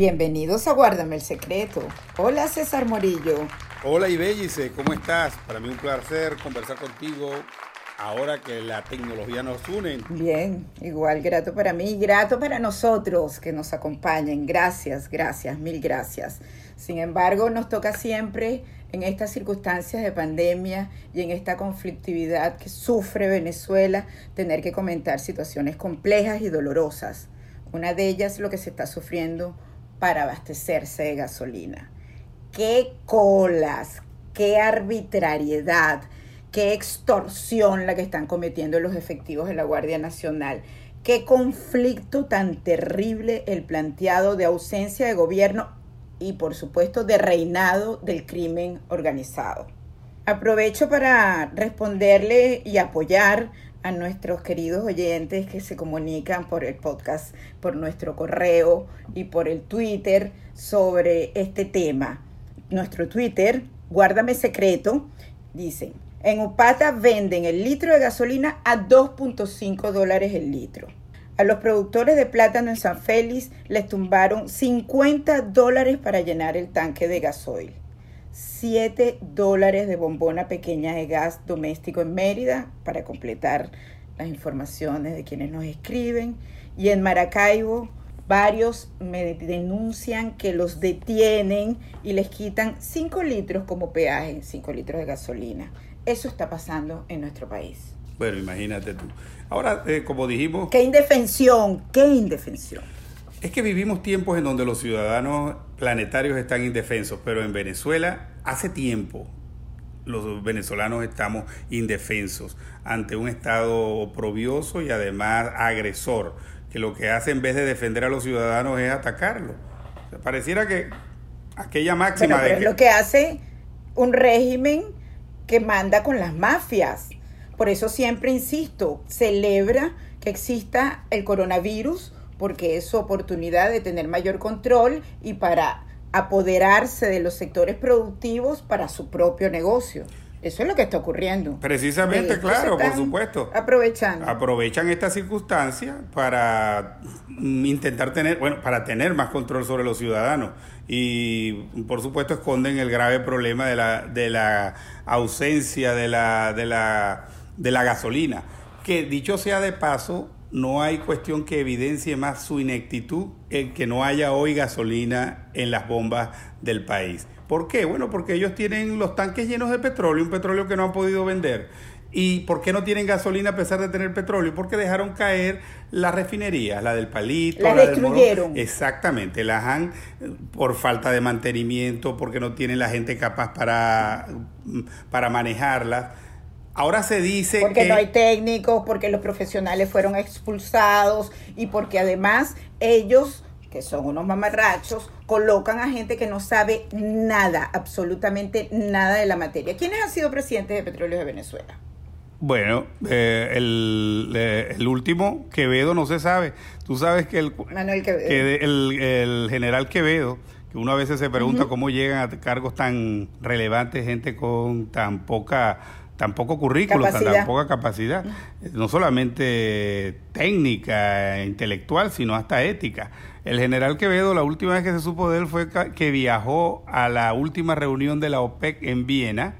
Bienvenidos a Guárdame el Secreto. Hola César Morillo. Hola Ibellice, ¿cómo estás? Para mí un placer conversar contigo ahora que la tecnología nos une. Bien, igual grato para mí y grato para nosotros que nos acompañen. Gracias, gracias, mil gracias. Sin embargo, nos toca siempre en estas circunstancias de pandemia y en esta conflictividad que sufre Venezuela tener que comentar situaciones complejas y dolorosas. Una de ellas lo que se está sufriendo para abastecerse de gasolina. Qué colas, qué arbitrariedad, qué extorsión la que están cometiendo los efectivos de la Guardia Nacional. Qué conflicto tan terrible el planteado de ausencia de gobierno y por supuesto de reinado del crimen organizado. Aprovecho para responderle y apoyar a nuestros queridos oyentes que se comunican por el podcast, por nuestro correo y por el Twitter sobre este tema. Nuestro Twitter, guárdame secreto, dicen, en Upata venden el litro de gasolina a 2.5 dólares el litro. A los productores de plátano en San Félix les tumbaron 50 dólares para llenar el tanque de gasoil. 7 dólares de bombona pequeña de gas doméstico en Mérida para completar las informaciones de quienes nos escriben. Y en Maracaibo varios me denuncian que los detienen y les quitan 5 litros como peaje, 5 litros de gasolina. Eso está pasando en nuestro país. Bueno, imagínate tú. Ahora, eh, como dijimos... ¡Qué indefensión! ¡Qué indefensión! Es que vivimos tiempos en donde los ciudadanos planetarios están indefensos, pero en Venezuela hace tiempo los venezolanos estamos indefensos ante un Estado oprobioso y además agresor, que lo que hace en vez de defender a los ciudadanos es atacarlos. pareciera que aquella máxima de... es lo que hace un régimen que manda con las mafias. Por eso siempre insisto, celebra que exista el coronavirus porque es su oportunidad de tener mayor control y para apoderarse de los sectores productivos para su propio negocio. Eso es lo que está ocurriendo. Precisamente, claro, por supuesto. Aprovechando. Aprovechan esta circunstancia para intentar tener, bueno, para tener más control sobre los ciudadanos. Y por supuesto esconden el grave problema de la, de la ausencia de la, de la, de la gasolina. Que dicho sea de paso, no hay cuestión que evidencie más su ineptitud en que no haya hoy gasolina en las bombas del país. ¿Por qué? Bueno, porque ellos tienen los tanques llenos de petróleo, un petróleo que no han podido vender. ¿Y por qué no tienen gasolina a pesar de tener petróleo? Porque dejaron caer las refinerías, la del palito, la destruyeron. Exactamente, las han por falta de mantenimiento, porque no tienen la gente capaz para, para manejarlas Ahora se dice porque no hay técnicos, porque los profesionales fueron expulsados y porque además ellos, que son unos mamarrachos, colocan a gente que no sabe nada, absolutamente nada de la materia. ¿Quiénes han sido presidentes de Petróleo de Venezuela? Bueno, eh, el, eh, el, último, Quevedo, no se sabe. Tú sabes que el, el, general Quevedo, que uno a veces se pregunta cómo llegan a cargos tan relevantes gente con tan poca tan poco currículo, tan, poca capacidad, no solamente técnica, intelectual, sino hasta ética. El general Quevedo, la última vez que se supo de él fue que viajó a la última reunión de la OPEC en Viena,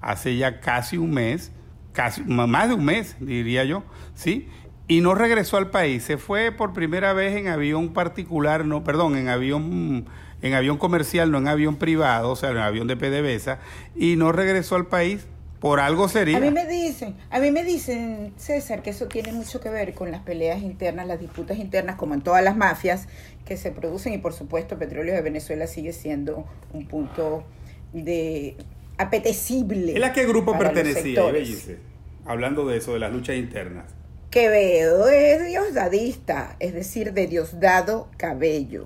hace ya casi un mes, casi más de un mes, diría yo, ¿sí? Y no regresó al país, se fue por primera vez en avión particular, no, perdón, en avión en avión comercial, no en avión privado, o sea, en avión de PDVSA, y no regresó al país por algo sería. A mí me dicen, a mí me dicen, César, que eso tiene mucho que ver con las peleas internas, las disputas internas, como en todas las mafias que se producen y por supuesto Petróleo de Venezuela sigue siendo un punto de apetecible. ¿En a qué grupo pertenecía, Hablando de eso, de las luchas internas. Quevedo es diosdadista, es decir, de Diosdado Cabello.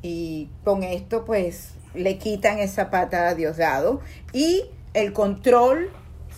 Y con esto, pues, le quitan esa pata a Diosdado y el control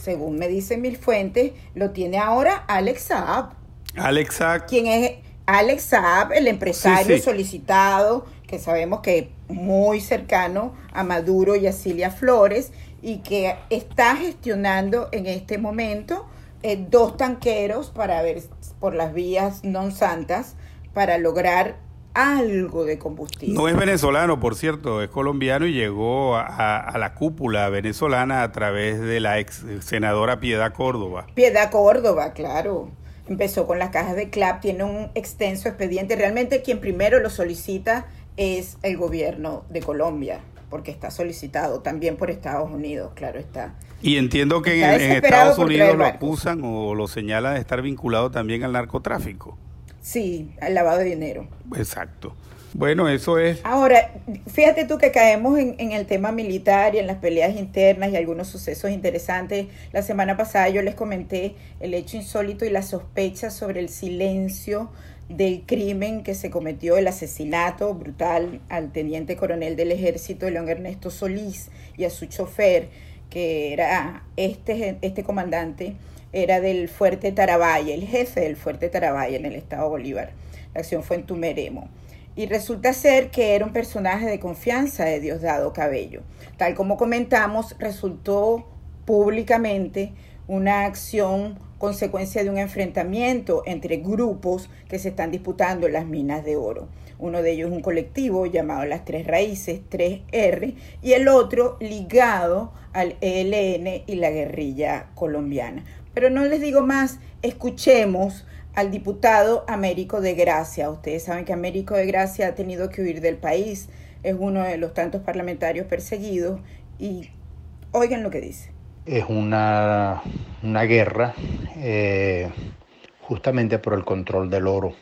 según me dicen mil fuentes, lo tiene ahora Alex Saab. Alex Saab. ¿Quién es Alex Saab, el empresario solicitado, que sabemos que es muy cercano a Maduro y a Cilia Flores, y que está gestionando en este momento eh, dos tanqueros para ver por las vías non santas para lograr algo de combustible. No es venezolano, por cierto, es colombiano y llegó a, la cúpula venezolana a través de la ex senadora Piedad Córdoba. Piedad Córdoba, claro. Empezó con las cajas de CLAP, tiene un extenso expediente. Realmente quien primero lo solicita es el gobierno de Colombia, porque está solicitado también por Estados Unidos, claro está. Y entiendo que en, Estados Unidos lo acusan o lo señalan de estar vinculado también al narcotráfico. Sí, al lavado de dinero. Exacto. Bueno, eso es. Ahora, fíjate tú que caemos en, en, el tema militar y en las peleas internas y algunos sucesos interesantes. La semana pasada yo les comenté el hecho insólito y la sospecha sobre el silencio del crimen que se cometió, el asesinato brutal al teniente coronel del ejército, León Ernesto Solís, y a su chofer, que era este, este comandante, era del fuerte Tarabaya, el jefe del fuerte Tarabaya en el estado Bolívar. La acción fue en Tumeremo. Y resulta ser que era un personaje de confianza de Diosdado Cabello. Tal como comentamos, resultó públicamente una acción consecuencia de un enfrentamiento entre grupos que se están disputando las minas de oro. Uno de ellos un colectivo llamado Las Tres Raíces, 3R, y el otro ligado al ELN y la guerrilla colombiana. Pero no les digo más, escuchemos al diputado Américo de Gracia. Ustedes saben que Américo de Gracia ha tenido que huir del país, es uno de los tantos parlamentarios perseguidos y oigan lo que dice es una, guerra eh, justamente por el control del oro.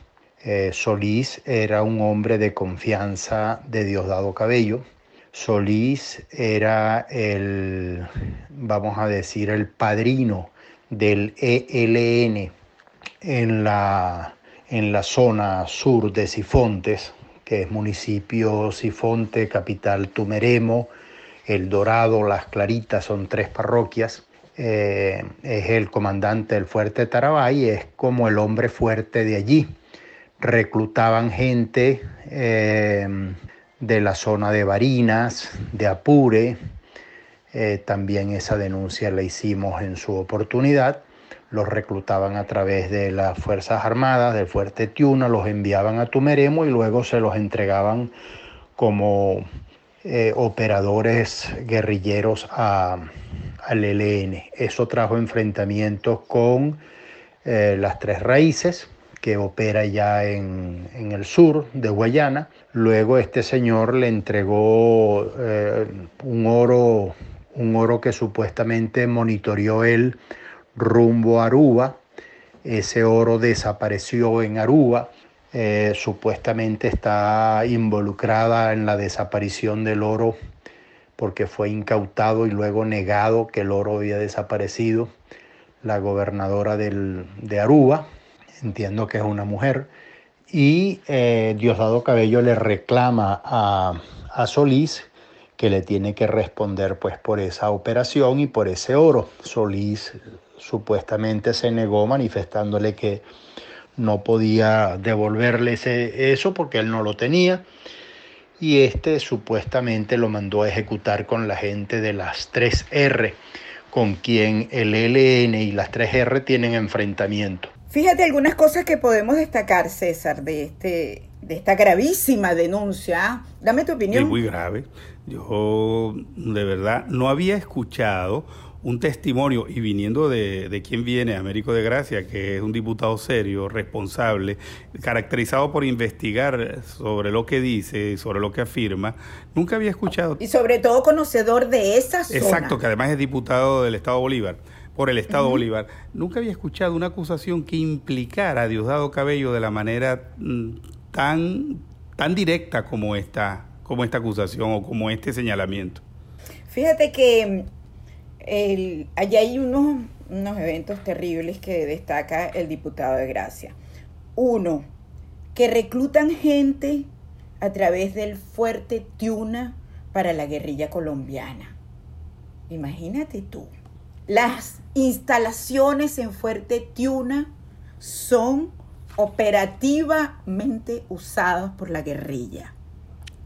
Eh, Solís era un hombre de confianza de Diosdado Cabello. Solís era el, vamos a decir, el padrino del ELN en la, en la zona sur de Sifontes, que es municipio Sifonte, capital Tumeremo, el Dorado, Las Claritas, son tres parroquias. Eh, es el comandante del fuerte Tarabay, es como el hombre fuerte de allí. Reclutaban gente eh, de la zona de Barinas, de Apure. Eh, también esa denuncia la hicimos en su oportunidad. Los reclutaban a través de las Fuerzas Armadas del Fuerte Tiuna, los enviaban a Tumeremo y luego se los entregaban como eh, operadores guerrilleros al ELN. Eso trajo enfrentamientos con eh, las tres raíces, que opera ya en, el sur de Guayana. Luego este señor le entregó un, oro, un oro que supuestamente monitoreó él rumbo a Aruba. Ese oro desapareció en Aruba eh, supuestamente está involucrada en la desaparición del oro porque fue incautado y luego negado que el oro había desaparecido. La gobernadora de Aruba, entiendo que es una mujer, y eh, Diosdado Cabello le reclama a, a Solís que le tiene que responder pues por esa operación y por ese oro. Solís supuestamente se negó manifestándole que no podía devolverle eso porque él no lo tenía y este supuestamente lo mandó a ejecutar con la gente de las 3R, con quien el ELN y las 3R tienen enfrentamiento. Fíjate algunas cosas que podemos destacar, César, de este de esta gravísima denuncia. Dame tu opinión. Es muy grave. Yo de verdad no había escuchado un testimonio, y viniendo de, de quién viene, Américo de Gracia, que es un diputado serio, responsable, caracterizado por investigar sobre lo que dice, sobre lo que afirma, nunca había escuchado. Y sobre todo conocedor de esa zona. Exacto, que además es diputado del Estado Bolívar por el Estado Bolívar. Nunca había escuchado una acusación que implicara a Diosdado Cabello de la manera mm, tan, tan directa como esta, como esta acusación o como este señalamiento. Fíjate que el, allá hay unos, unos eventos terribles que destaca el diputado de Gracia. Uno, que reclutan gente a través del fuerte Tiuna para la guerrilla colombiana. Imagínate tú. Las instalaciones en Fuerte Tiuna son operativamente usadas por la guerrilla.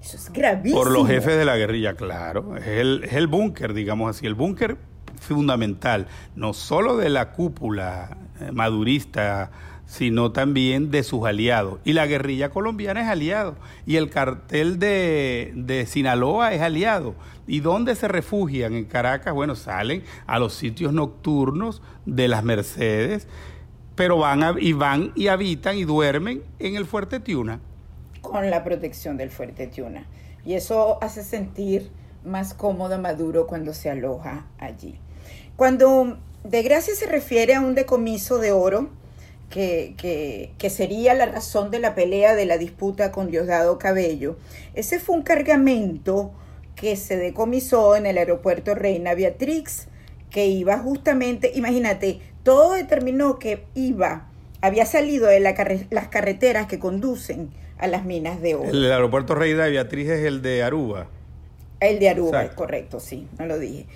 Eso es gravísimo. Por los jefes de la guerrilla, claro. Es el, es el búnker, digamos así. El búnker fundamental, no solo de la cúpula eh, madurista sino también de sus aliados. Y la guerrilla colombiana es aliado. Y el cartel de, de, Sinaloa es aliado. ¿Y dónde se refugian? En Caracas, bueno, salen a los sitios nocturnos de las Mercedes, pero van y van y habitan y duermen en el Fuerte Tiuna. Con la protección del Fuerte Tiuna. Y eso hace sentir más cómodo a Maduro cuando se aloja allí. Cuando de gracia se refiere a un decomiso de oro, que, que, sería la razón de la pelea de la disputa con Diosdado Cabello. Ese fue un cargamento que se decomisó en el aeropuerto Reina Beatrix, que iba justamente, imagínate, todo determinó que iba, había salido de la las carreteras que conducen a las minas de oro. El aeropuerto Reina Beatriz es el de Aruba. El de Aruba, correcto, sí, no lo dije.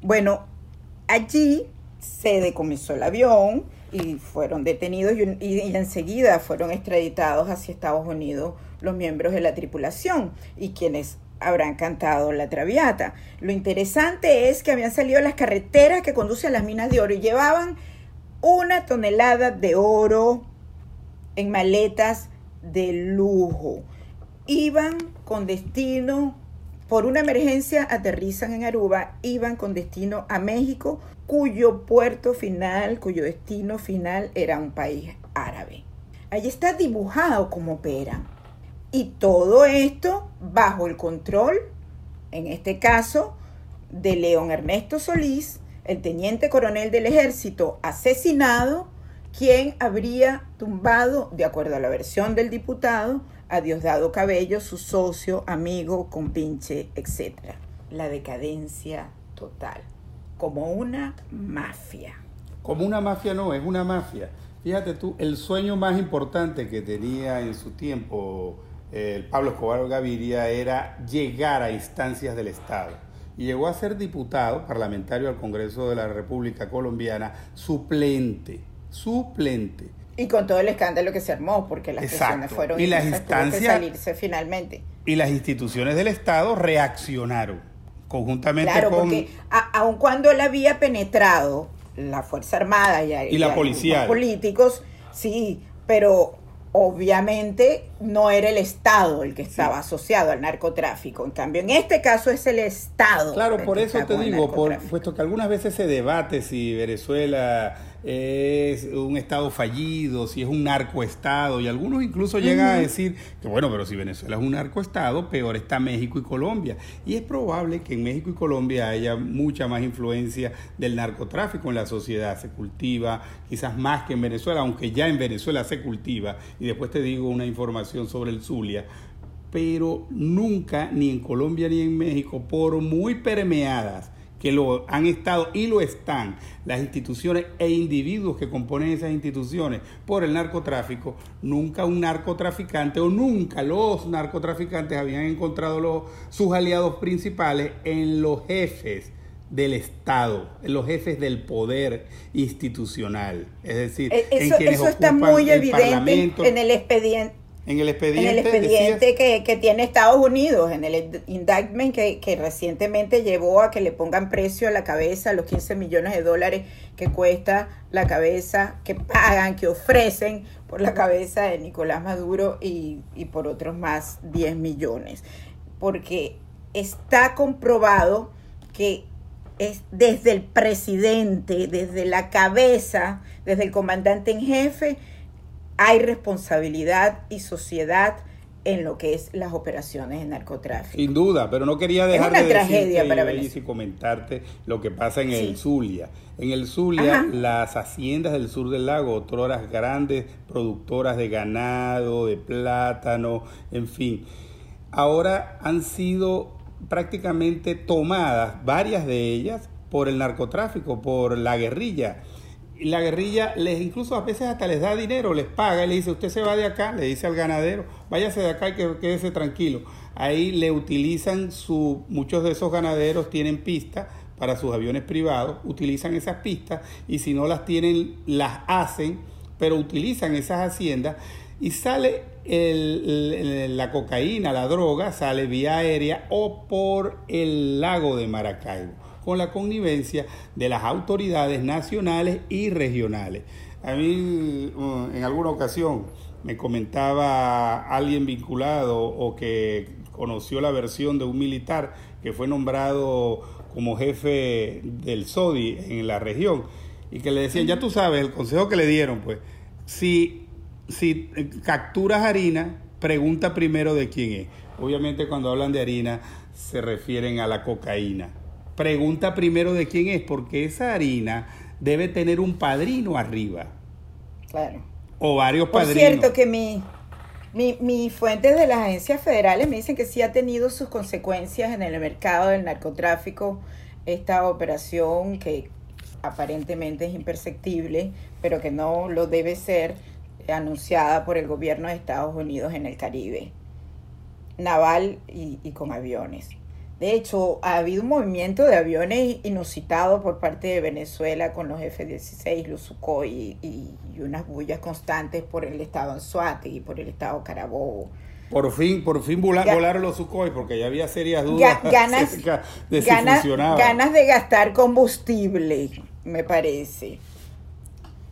Bueno, allí se decomisó el avión, y fueron detenidos y, enseguida fueron extraditados hacia Estados Unidos los miembros de la tripulación y quienes habrán cantado la traviata. Lo interesante es que habían salido las carreteras que conducen a las minas de oro y llevaban una tonelada de oro en maletas de lujo. Iban con destino, por una emergencia aterrizan en Aruba, iban con destino a México cuyo puerto final, cuyo destino final era un país árabe. Allí está dibujado cómo operan. Y todo esto bajo el control, en este caso, de León Ernesto Solís, el teniente coronel del ejército asesinado, quien habría tumbado, de acuerdo a la versión del diputado, a Diosdado Cabello, su socio, amigo, compinche, etc. La decadencia total como una mafia. Como una mafia no, es una mafia. Fíjate tú, el sueño más importante que tenía en su tiempo eh, el Pablo Escobar Gaviria era llegar a instancias del Estado. Y llegó a ser diputado parlamentario al Congreso de la República Colombiana, suplente, suplente. Y con todo el escándalo que se armó, porque las presiones fueron y las instancias salirse finalmente. Y las instituciones del Estado reaccionaron conjuntamente claro, con... porque aun cuando él había penetrado la Fuerza Armada y, la policía. Los políticos, sí, pero obviamente no era el Estado el que estaba asociado al narcotráfico. En cambio, en este caso es el Estado. Claro, por eso te digo, por, puesto que algunas veces se debate si Venezuela es un Estado fallido, si es un narcoestado, y algunos incluso llegan a decir que bueno, pero si Venezuela es un narcoestado, peor está México y Colombia. Y es probable que en México y Colombia haya mucha más influencia del narcotráfico en la sociedad, se cultiva quizás más que en Venezuela, aunque ya en Venezuela se cultiva, y después te digo una información sobre el Zulia, pero nunca, ni en Colombia ni en México, por muy permeadas que lo han estado y lo están las instituciones e individuos que componen esas instituciones por el narcotráfico, nunca un narcotraficante o nunca los narcotraficantes habían encontrado los, sus aliados principales en los jefes del Estado, en los jefes del poder institucional. Es decir, e, eso, en eso está muy evidente en el expediente en el expediente, en el expediente que, tiene Estados Unidos, en el indictment que, que, recientemente llevó a que le pongan precio a la cabeza, los 15 millones de dólares que cuesta la cabeza, que pagan, que ofrecen por la cabeza de Nicolás Maduro y, y por otros más 10 millones. Porque está comprobado que es desde el presidente, desde la cabeza, desde el comandante en jefe, hay responsabilidad y sociedad en lo que es las operaciones de narcotráfico. Sin duda, pero no quería dejar de tragedia para y comentarte lo que pasa en el Zulia. En el Zulia, las haciendas del sur del lago, otroras grandes productoras de ganado, de plátano, en fin, ahora han sido prácticamente tomadas, varias de ellas, por el narcotráfico, por la guerrilla la guerrilla les incluso a veces hasta les da dinero, les paga le dice, usted se va de acá, le dice al ganadero, váyase de acá y que, quédese tranquilo. Ahí le utilizan su, muchos de esos ganaderos tienen pistas para sus aviones privados, utilizan esas pistas y si no las tienen, las hacen, pero utilizan esas haciendas y sale la cocaína, la droga, sale vía aérea o por el lago de Maracaibo con la connivencia de las autoridades nacionales y regionales. A mí, uh, en alguna ocasión, me comentaba alguien vinculado o que conoció la versión de un militar que fue nombrado como jefe del SODI en la región y que le decían, ya tú sabes, el consejo que le dieron, pues, si, si capturas harina, pregunta primero de quién es. Obviamente cuando hablan de harina se refieren a la cocaína. Pregunta primero de quién es, porque esa harina debe tener un padrino arriba. Claro. O varios padrinos. Por cierto que mi, mi, mis fuentes de las agencias federales me dicen que sí ha tenido sus consecuencias en el mercado del narcotráfico esta operación que aparentemente es imperceptible, pero que no lo debe ser, anunciada por el gobierno de Estados Unidos en el Caribe, naval y, y con aviones. De hecho, ha habido un movimiento de aviones inusitado por parte de Venezuela con los F-16, los Sukhoi y, unas bullas constantes por el estado Anzuate y por el estado Carabobo. Por fin, por fin volaron los Sukhoi porque ya había serias dudas ganas, de si ganas, ganas de gastar combustible, me parece.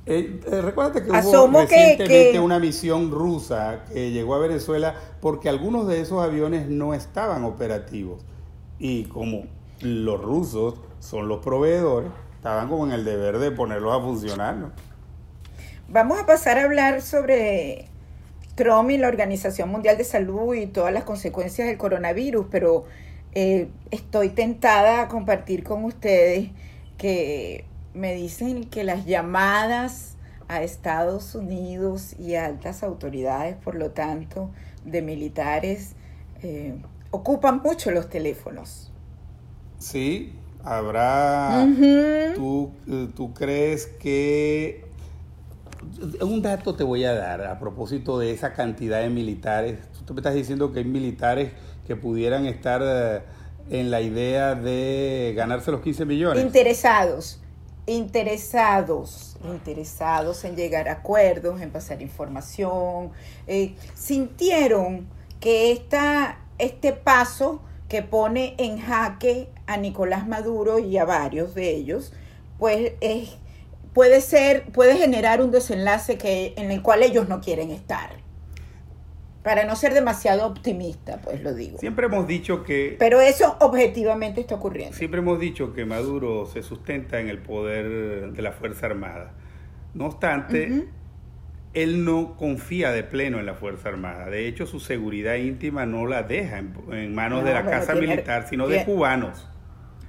Eh, eh, recuerda que hubo recientemente una misión rusa que llegó a Venezuela porque algunos de esos aviones no estaban operativos y como los rusos son los proveedores, estaban como en el deber de ponerlos a funcionar. Vamos a pasar a hablar sobre Trump la Organización Mundial de Salud y todas las consecuencias del coronavirus, pero eh, estoy tentada a compartir con ustedes que me dicen que las llamadas a Estados Unidos y a altas autoridades, por lo tanto, de militares, eh, ocupan mucho los teléfonos. Sí, habrá... ¿tú, eh, ¿Tú crees que... Un dato te voy a dar a propósito de esa cantidad de militares. Tú me estás diciendo que hay militares que pudieran estar eh, en la idea de ganarse los 15 millones. Interesados, interesados, interesados en llegar a acuerdos, en pasar información. Eh, sintieron que esta este paso que pone en jaque a Nicolás Maduro y a varios de ellos, pues es, puede ser, puede generar un desenlace que, en el cual ellos no quieren estar. Para no ser demasiado optimista, pues lo digo. Siempre hemos dicho que... Pero eso objetivamente está ocurriendo. Siempre hemos dicho que Maduro se sustenta en el poder de la Fuerza Armada. No obstante, él no confía de pleno en la Fuerza Armada. De hecho, su seguridad íntima no la deja en, manos de la Casa Militar, sino de cubanos.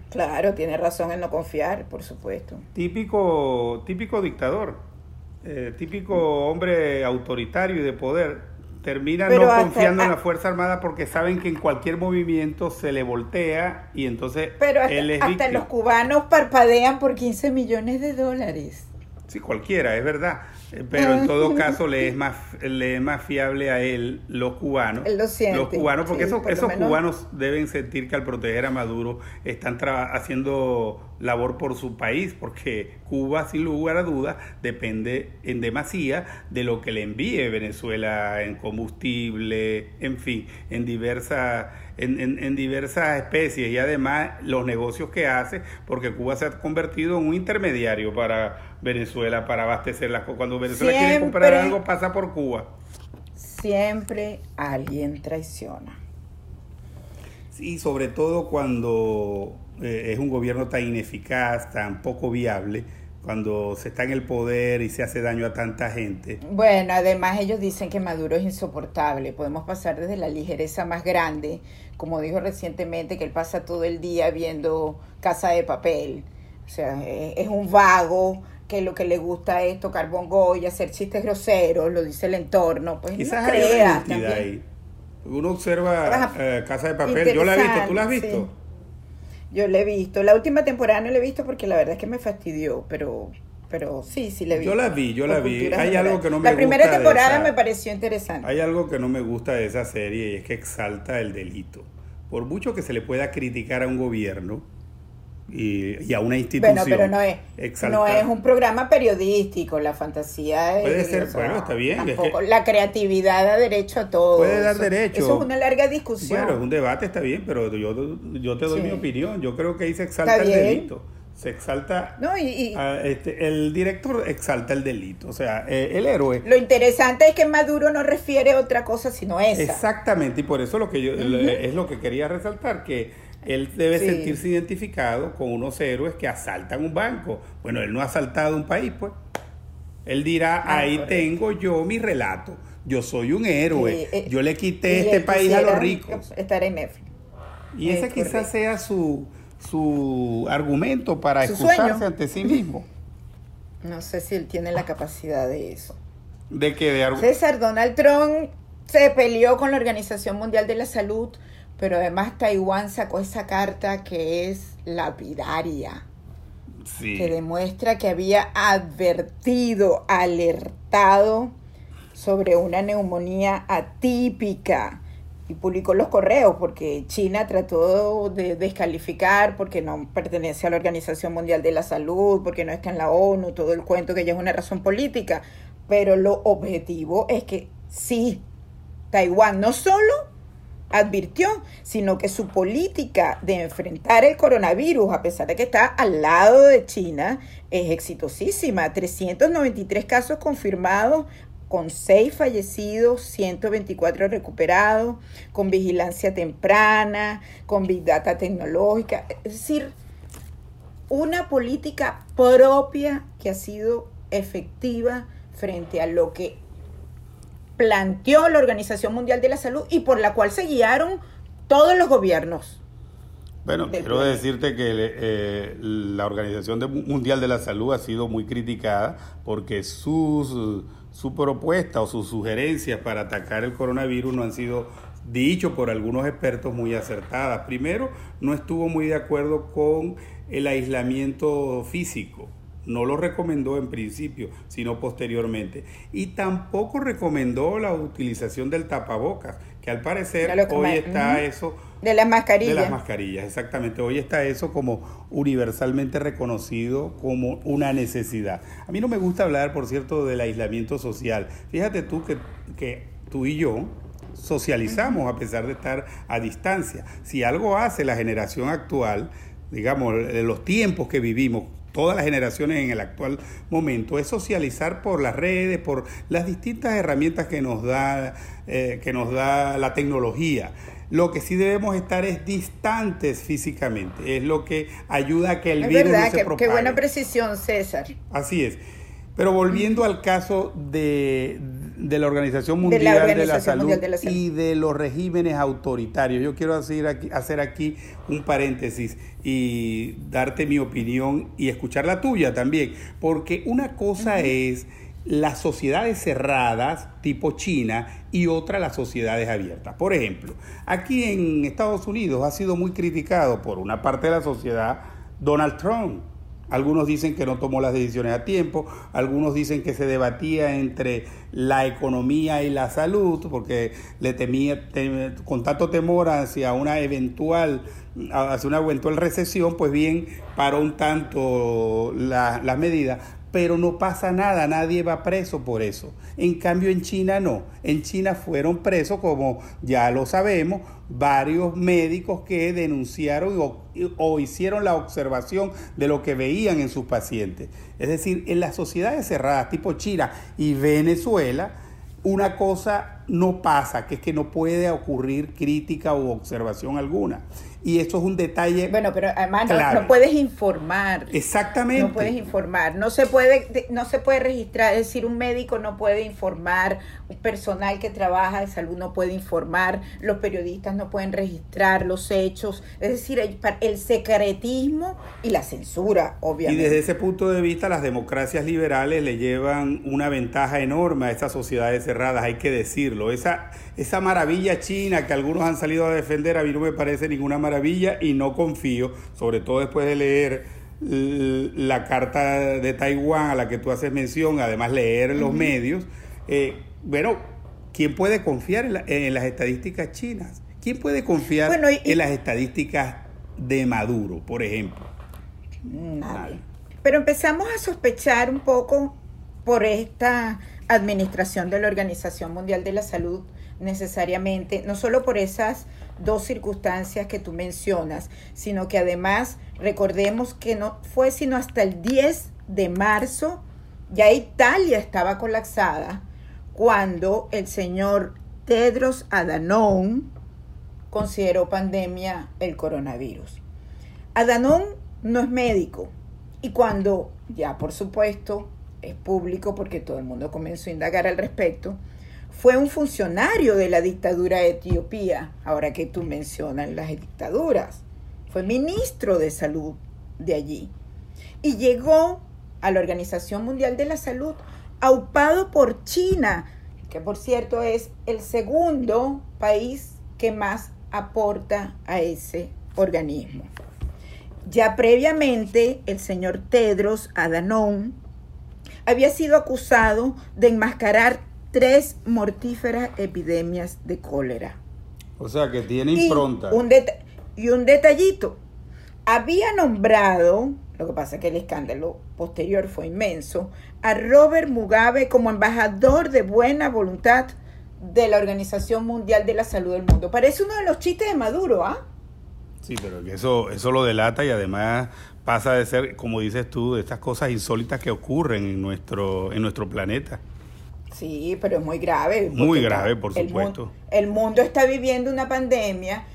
Claro, tiene razón en no confiar, por supuesto. Típico, típico dictador, eh, típico hombre autoritario y de poder. Termina no confiando en la Fuerza Armada porque saben que en cualquier movimiento se le voltea y entonces Pero hasta los cubanos parpadean por 15 millones de dólares. Sí, cualquiera, es verdad. Pero en todo caso le es más le es más fiable a él los cubanos. los cubanos, porque esos, esos cubanos deben sentir que al proteger a Maduro están haciendo labor por su país, porque Cuba, sin lugar a dudas, depende en demasía de lo que le envíe Venezuela en combustible, en fin, en diversas en, diversas especies y además los negocios que hace, porque Cuba se ha convertido en un intermediario para Venezuela, para abastecer las cosas. Cuando Venezuela quiere comprar algo, pasa por Cuba. Siempre alguien traiciona. Sí, sobre todo cuando eh, es un gobierno tan ineficaz, tan poco viable cuando se está en el poder y se hace daño a tanta gente. Bueno, además ellos dicen que Maduro es insoportable. Podemos pasar desde la ligereza más grande, como dijo recientemente, que él pasa todo el día viendo Casa de Papel. O sea, e, es un vago que lo que le gusta es tocar bongo y hacer chistes groseros, lo dice el entorno. Pues Quizás no crea, ahí. Uno observa eh, Casa de Papel. Yo la he visto, ¿tú la has visto? Yo la he visto. La última temporada no la he visto porque la verdad es que me fastidió, pero pero sí, sí la vi. Yo la vi, yo la vi. Hay algo que no me gusta. La primera temporada me pareció interesante. Hay algo que no me gusta de esa serie y es que exalta el delito. Por mucho que se le pueda criticar a un gobierno, y, a una institución. Bueno, pero no es, no es un programa periodístico, la fantasía es... Puede ser, bueno, está bien. la creatividad da derecho a todo. Puede dar derecho. Eso es una larga discusión. Bueno, es un debate, está bien, pero yo, yo te doy mi opinión. Yo creo que ahí se exalta el delito. se exalta. No, y, este, el director exalta el delito, o sea, eh, el héroe. Lo interesante es que Maduro no refiere a otra cosa sino esa. Exactamente, y por eso lo que yo es lo que quería resaltar que él debe sentirse identificado con unos héroes que asaltan un banco. Bueno, él no ha asaltado un país, pues. Él dirá, ah, ahí tengo yo mi relato. Yo soy un héroe. Eh, yo le quité este país a los ricos. Estar en Netflix. Y ese quizás sea su, su argumento para excusarse ante sí mismo. No sé si él tiene la capacidad de eso. ¿De qué? De César, Donald Trump se peleó con la Organización Mundial de la Salud, pero además Taiwán sacó esa carta que es lapidaria. Sí. Que demuestra que había advertido, alertado sobre una neumonía atípica y publicó los correos porque China trató de descalificar porque no pertenece a la Organización Mundial de la Salud, porque no está en la ONU, todo el cuento que ya es una razón política, pero lo objetivo es que sí, Taiwán no solo advirtió, sino que su política de enfrentar el coronavirus, a pesar de que está al lado de China, es exitosísima. 393 casos confirmados con 6 fallecidos, 124 recuperados, con vigilancia temprana, con Big Data tecnológica. Es decir, una política propia que ha sido efectiva frente a lo que planteó la Organización Mundial de la Salud y por la cual se guiaron todos los gobiernos. Bueno, quiero decirte que eh, la Organización Mundial de la Salud ha sido muy criticada porque sus su propuesta o sus sugerencias para atacar el coronavirus no han sido dicho por algunos expertos muy acertadas. Primero, no estuvo muy de acuerdo con el aislamiento físico. No lo recomendó en principio, sino posteriormente. Y tampoco recomendó la utilización del tapabocas, que al parecer hoy está eso de las mascarillas. De las mascarillas, exactamente. Hoy está eso como universalmente reconocido como una necesidad. A mí no me gusta hablar, por cierto, del aislamiento social. Fíjate tú que, que tú y yo socializamos a pesar de estar a distancia. Si algo hace la generación actual, digamos, los tiempos que vivimos, todas las generaciones en el actual momento, es socializar por las redes, por las distintas herramientas que nos da, eh, que nos da la tecnología. Lo que sí debemos estar es distantes físicamente. Es lo que ayuda a que el virus no se qué, Qué buena precisión, César. Así es. Pero volviendo al caso de, la Organización Mundial de la, Salud y de los regímenes autoritarios, yo quiero hacer aquí, hacer aquí un paréntesis y darte mi opinión y escuchar la tuya también, porque una cosa es las sociedades cerradas tipo China y otra las sociedades abiertas. Por ejemplo, aquí en Estados Unidos ha sido muy criticado por una parte de la sociedad Donald Trump. Algunos dicen que no tomó las decisiones a tiempo, algunos dicen que se debatía entre la economía y la salud, porque le temía, con tanto temor hacia una eventual hacia una eventual recesión, pues bien paró un tanto las la medidas pero no pasa nada, nadie va preso por eso. En cambio en China no, en China fueron presos, como ya lo sabemos, varios médicos que denunciaron o, hicieron la observación de lo que veían en sus pacientes. Es decir, en las sociedades cerradas tipo China y Venezuela, una cosa no pasa, que es que no puede ocurrir crítica u observación alguna. Y eso es un detalle. Bueno, pero además no, puedes informar. Exactamente. No puedes informar. No se puede, no se puede registrar. Es decir, un médico no puede informar, un personal que trabaja de salud no puede informar, los periodistas no pueden registrar los hechos. Es decir, el, el secretismo y la censura, obviamente. Y desde ese punto de vista, las democracias liberales le llevan una ventaja enorme a estas sociedades cerradas, hay que decirlo. Esa, esa maravilla china que algunos han salido a defender, a mí no me parece ninguna maravilla y no confío, sobre todo después de leer la carta de Taiwán a la que tú haces mención, además leer los medios. Eh, bueno, ¿quién puede confiar en, las estadísticas chinas? ¿Quién puede confiar en las estadísticas de Maduro, por ejemplo? Nadie. Pero empezamos a sospechar un poco por esta administración de la Organización Mundial de la Salud necesariamente, no solo por esas dos circunstancias que tú mencionas, sino que además recordemos que no fue sino hasta el 10 de marzo, ya Italia estaba colapsada, cuando el señor Tedros Adhanom consideró pandemia el coronavirus. Adhanom no es médico y cuando ya por supuesto es público porque todo el mundo comenzó a indagar al respecto, fue un funcionario de la dictadura de Etiopía, ahora que tú mencionas las dictaduras. Fue ministro de salud de allí. Y llegó a la Organización Mundial de la Salud aupado por China, que por cierto es el segundo país que más aporta a ese organismo. Ya previamente el señor Tedros Adhanom había sido acusado de enmascarar tres mortíferas epidemias de cólera. O sea que tiene impronta. Y un, y un detallito, había nombrado, lo que pasa es que el escándalo posterior fue inmenso, a Robert Mugabe como embajador de buena voluntad de la Organización Mundial de la Salud del Mundo. Parece uno de los chistes de Maduro, ¿ah? Sí, pero eso, eso lo delata y además pasa de ser, como dices tú, de estas cosas insólitas que ocurren en nuestro, en nuestro planeta. Sí, pero es muy grave. Muy grave, por supuesto. El, mundo está viviendo una pandemia.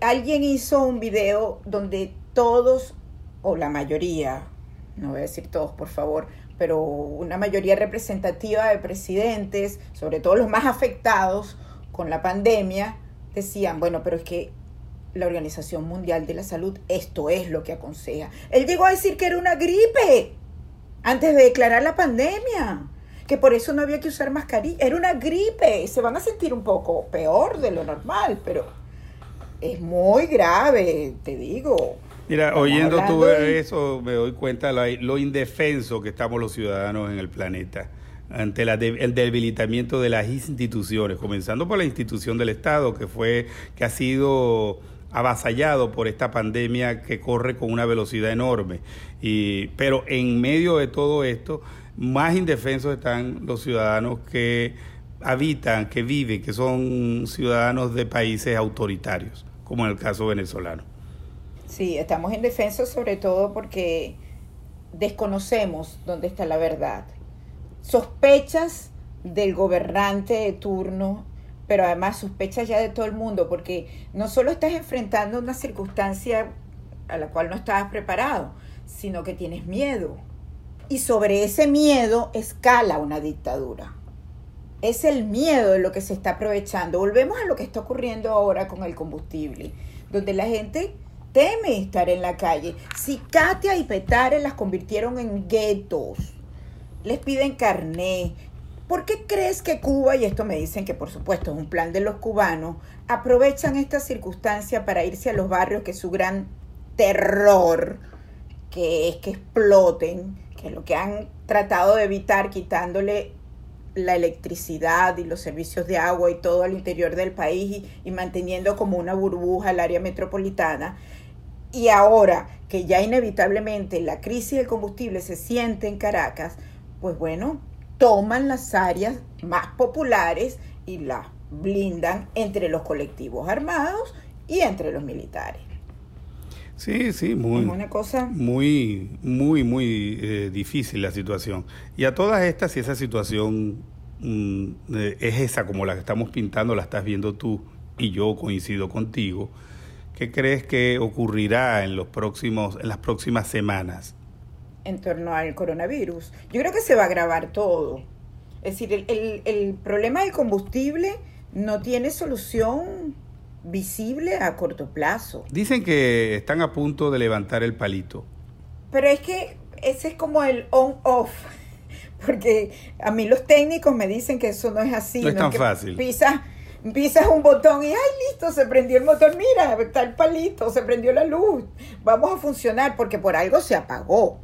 alguien hizo un video donde todos, o la mayoría, no voy a decir todos, por favor, pero una mayoría representativa de presidentes, sobre todo los más afectados con la pandemia, decían, bueno, pero es que la Organización Mundial de la Salud esto es lo que aconseja. Él llegó a decir que era una gripe antes de declarar la pandemia, que por eso no había que usar mascarilla, era una gripe, se van a sentir un poco peor de lo normal, pero es muy grave, te digo. Mira, oyendo tú eso, me doy cuenta de lo indefenso que estamos los ciudadanos en el planeta ante el debilitamiento de las instituciones, comenzando por la institución del Estado, que fue, que ha sido avasallado por esta pandemia que corre con una velocidad enorme. Y, pero en medio de todo esto, más indefensos están los ciudadanos que habitan, que viven, que son ciudadanos de países autoritarios, como en el caso venezolano. Sí, estamos indefensos sobre todo porque desconocemos dónde está la verdad. Sospechas del gobernante de turno pero además sospechas ya de todo el mundo, porque no solo estás enfrentando una circunstancia a la cual no estabas preparado, sino que tienes miedo. Y sobre ese miedo escala una dictadura. Es el miedo de lo que se está aprovechando. Volvemos a lo que está ocurriendo ahora con el combustible, donde la gente teme estar en la calle. Si Katia y Petare las convirtieron en guetos, les piden carné, ¿Por qué crees que Cuba, y esto me dicen que por supuesto es un plan de los cubanos, aprovechan esta circunstancia para irse a los barrios que es su gran terror, que es que exploten, que lo que han tratado de evitar quitándole la electricidad y los servicios de agua y todo al interior del país y, y manteniendo como una burbuja el área metropolitana? Y ahora que ya inevitablemente la crisis del combustible se siente en Caracas, pues bueno, toman las áreas más populares y las blindan entre los colectivos armados y entre los militares. Sí, sí, muy, una cosa... muy, muy, muy eh, difícil la situación. Y a todas estas, si esa situación mm, eh, es esa como la que estamos pintando, la estás viendo tú y yo coincido contigo, ¿qué crees que ocurrirá en los próximos, en las próximas semanas? en torno al coronavirus. Yo creo que se va a agravar todo. Es decir, el, problema del combustible no tiene solución visible a corto plazo. Dicen que están a punto de levantar el palito. Pero es que ese es como el on-off. Porque a mí los técnicos me dicen que eso no es así. No es tan fácil. Pisas, pisas un botón y ¡ay, listo! Se prendió el motor. Mira, está el palito, se prendió la luz. Vamos a funcionar porque por algo se apagó.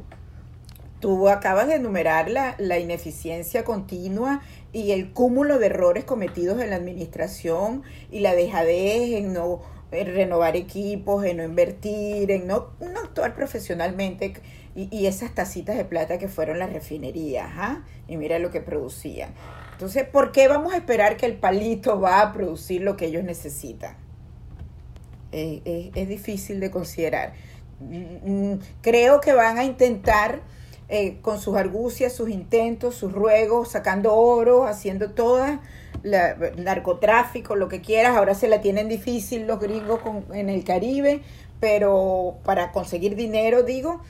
Tú acabas de enumerar la, la, ineficiencia continua y el cúmulo de errores cometidos en la administración y la dejadez en no renovar equipos, en no invertir, en no, actuar profesionalmente y, esas tacitas de plata que fueron las refinerías, ¿ah? y mira lo que producían. Entonces, ¿por qué vamos a esperar que el palito va a producir lo que ellos necesitan? es difícil de considerar. Mm, mm, creo que van a intentar eh, con sus argucias, sus intentos, sus ruegos, sacando oro, haciendo toda la, narcotráfico, lo que quieras. Ahora se la tienen difícil los gringos en el Caribe, pero para conseguir dinero, digo,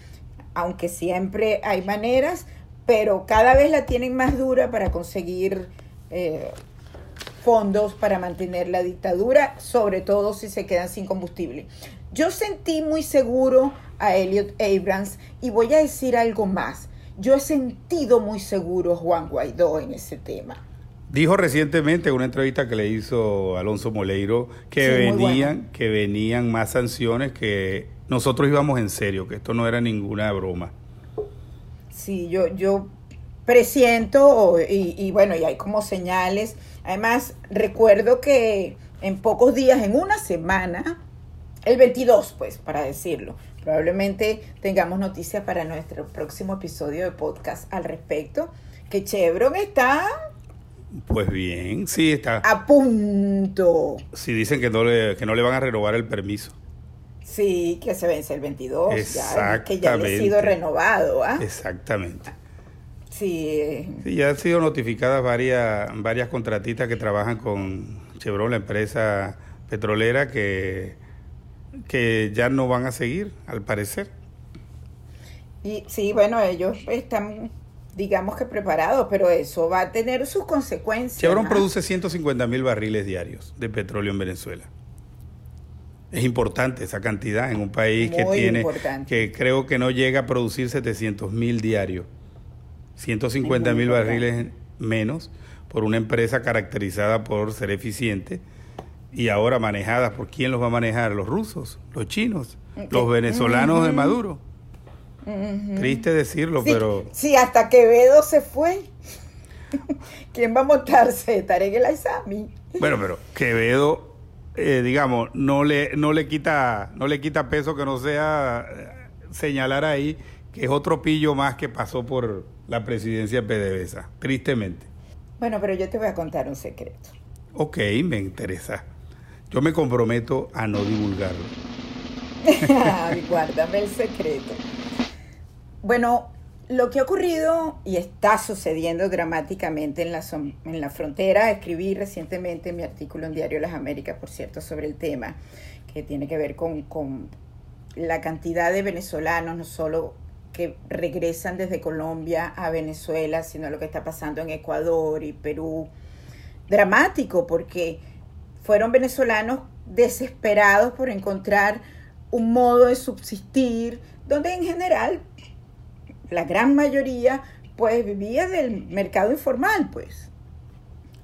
aunque siempre hay maneras, pero cada vez la tienen más dura para conseguir eh, fondos para mantener la dictadura, sobre todo si se quedan sin combustible. Yo sentí muy seguro a Elliot Abrams y voy a decir algo más. Yo he sentido muy seguro a Juan Guaidó en ese tema. Dijo recientemente en una entrevista que le hizo Alonso Moleiro que venían, que venían más sanciones, que nosotros íbamos en serio, que esto no era ninguna broma. Sí, yo, yo presiento y, y bueno, y hay como señales. Además, recuerdo que en pocos días, en una semana, el 22, pues, para decirlo, probablemente tengamos noticias para nuestro próximo episodio de podcast al respecto, que Chevron está pues bien, sí está. A punto. Sí, dicen que no le, que no le van a renovar el permiso. Sí, que se vence el 22, ya, que ya le ha sido renovado. ¿ah? Exactamente. Sí. sí. ya han sido notificadas varias, varias contratistas que trabajan con Chevron, la empresa petrolera, que, que ya no van a seguir, al parecer. Y sí, bueno, ellos están digamos que preparado, pero eso va a tener sus consecuencias. Chevron produce 150 mil barriles diarios de petróleo en Venezuela. Es importante esa cantidad en un país que tiene, que creo que no llega a producir 700 mil diarios. 150 mil barriles menos por una empresa caracterizada por ser eficiente y ahora manejada por quién los va a manejar, los rusos, los chinos, los venezolanos de Maduro. Triste decirlo, pero... Sí, hasta Quevedo se fue. ¿Quién va a montarse? Tarek el Aizami. Bueno, pero Quevedo, eh, digamos, no le, no, le quita, no le quita peso que no sea eh, señalar ahí que es otro pillo más que pasó por la presidencia de PDVSA, tristemente. Bueno, pero yo te voy a contar un secreto. Ok, me interesa. Yo me comprometo a no divulgarlo. guárdame el secreto. Bueno, lo que ha ocurrido y está sucediendo dramáticamente en la, en la frontera, escribí recientemente mi artículo en Diario Las Américas, por cierto, sobre el tema, que tiene que ver con, con la cantidad de venezolanos, no solo que regresan desde Colombia a Venezuela, sino lo que está pasando en Ecuador y Perú. Dramático, porque fueron venezolanos desesperados por encontrar un modo de subsistir, donde en general la gran mayoría, pues vivía del mercado informal, pues.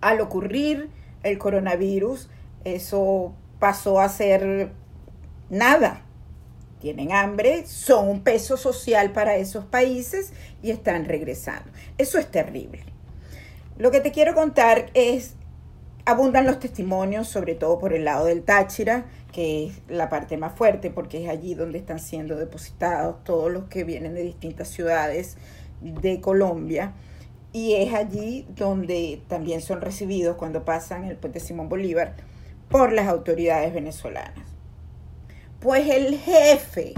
Al ocurrir el coronavirus, eso pasó a ser nada. Tienen hambre, son un peso social para esos países y están regresando. Eso es terrible. Lo que te quiero contar es, abundan los testimonios, sobre todo por el lado del Táchira, que es la parte más fuerte porque es allí donde están siendo depositados todos los que vienen de distintas ciudades de Colombia y es allí donde también son recibidos cuando pasan el puente Simón Bolívar por las autoridades venezolanas. Pues el jefe,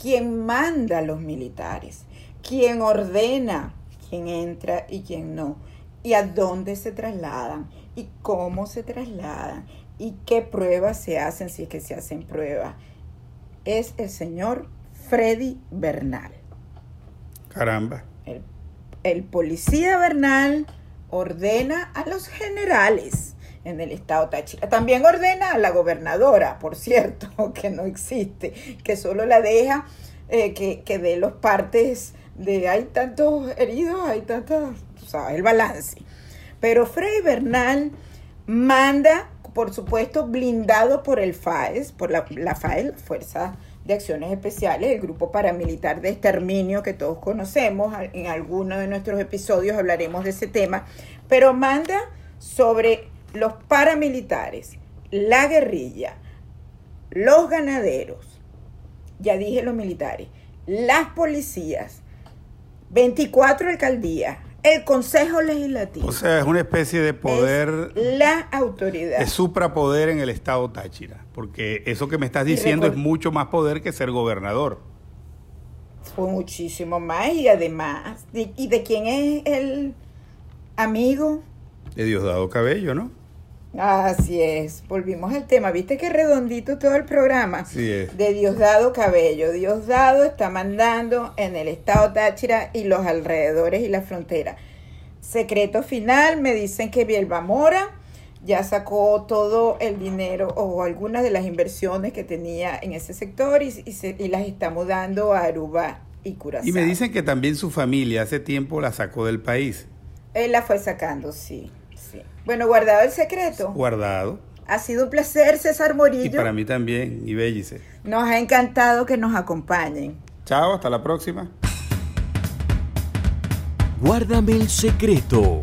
quien manda a los militares, quien ordena quién entra y quién no, y a dónde se trasladan y cómo se trasladan y qué pruebas se hacen si es que se hacen pruebas. Es el señor Freddy Bernal. Caramba. El, policía Bernal ordena a los generales en el estado Táchira. También ordena a la gobernadora, por cierto, que no existe, que solo la deja eh, que, que dé los partes de hay tantos heridos, hay tantos, o sea, el balance. Pero Freddy Bernal manda por supuesto, blindado por el FAES, por la, la FAES, Fuerza de Acciones Especiales, el grupo paramilitar de exterminio que todos conocemos. En alguno de nuestros episodios hablaremos de ese tema, pero manda sobre los paramilitares, la guerrilla, los ganaderos, ya dije los militares, las policías, 24 alcaldías, el Consejo Legislativo. O sea, es una especie de poder. la autoridad. Es suprapoder en el Estado Táchira. Porque eso que me estás diciendo es mucho más poder que ser gobernador. Fue muchísimo más. Y además, ¿y de quién es el amigo? De Diosdado Cabello, ¿no? Así es, volvimos al tema. ¿Viste qué redondito todo el programa? Sí es. De Diosdado Cabello. Diosdado está mandando en el estado Táchira y los alrededores y la frontera. Secreto final, me dicen que Bielba Mora ya sacó todo el dinero o algunas de las inversiones que tenía en ese sector y, y las está mudando a Aruba y Curazao. Y me dicen que también su familia hace tiempo la sacó del país. Él la fue sacando, sí. Bueno, guardado el secreto. Guardado. Ha sido un placer, César Morillo. Y para mí también, y Bellice. Nos ha encantado que nos acompañen. Chao, hasta la próxima. Guárdame el secreto.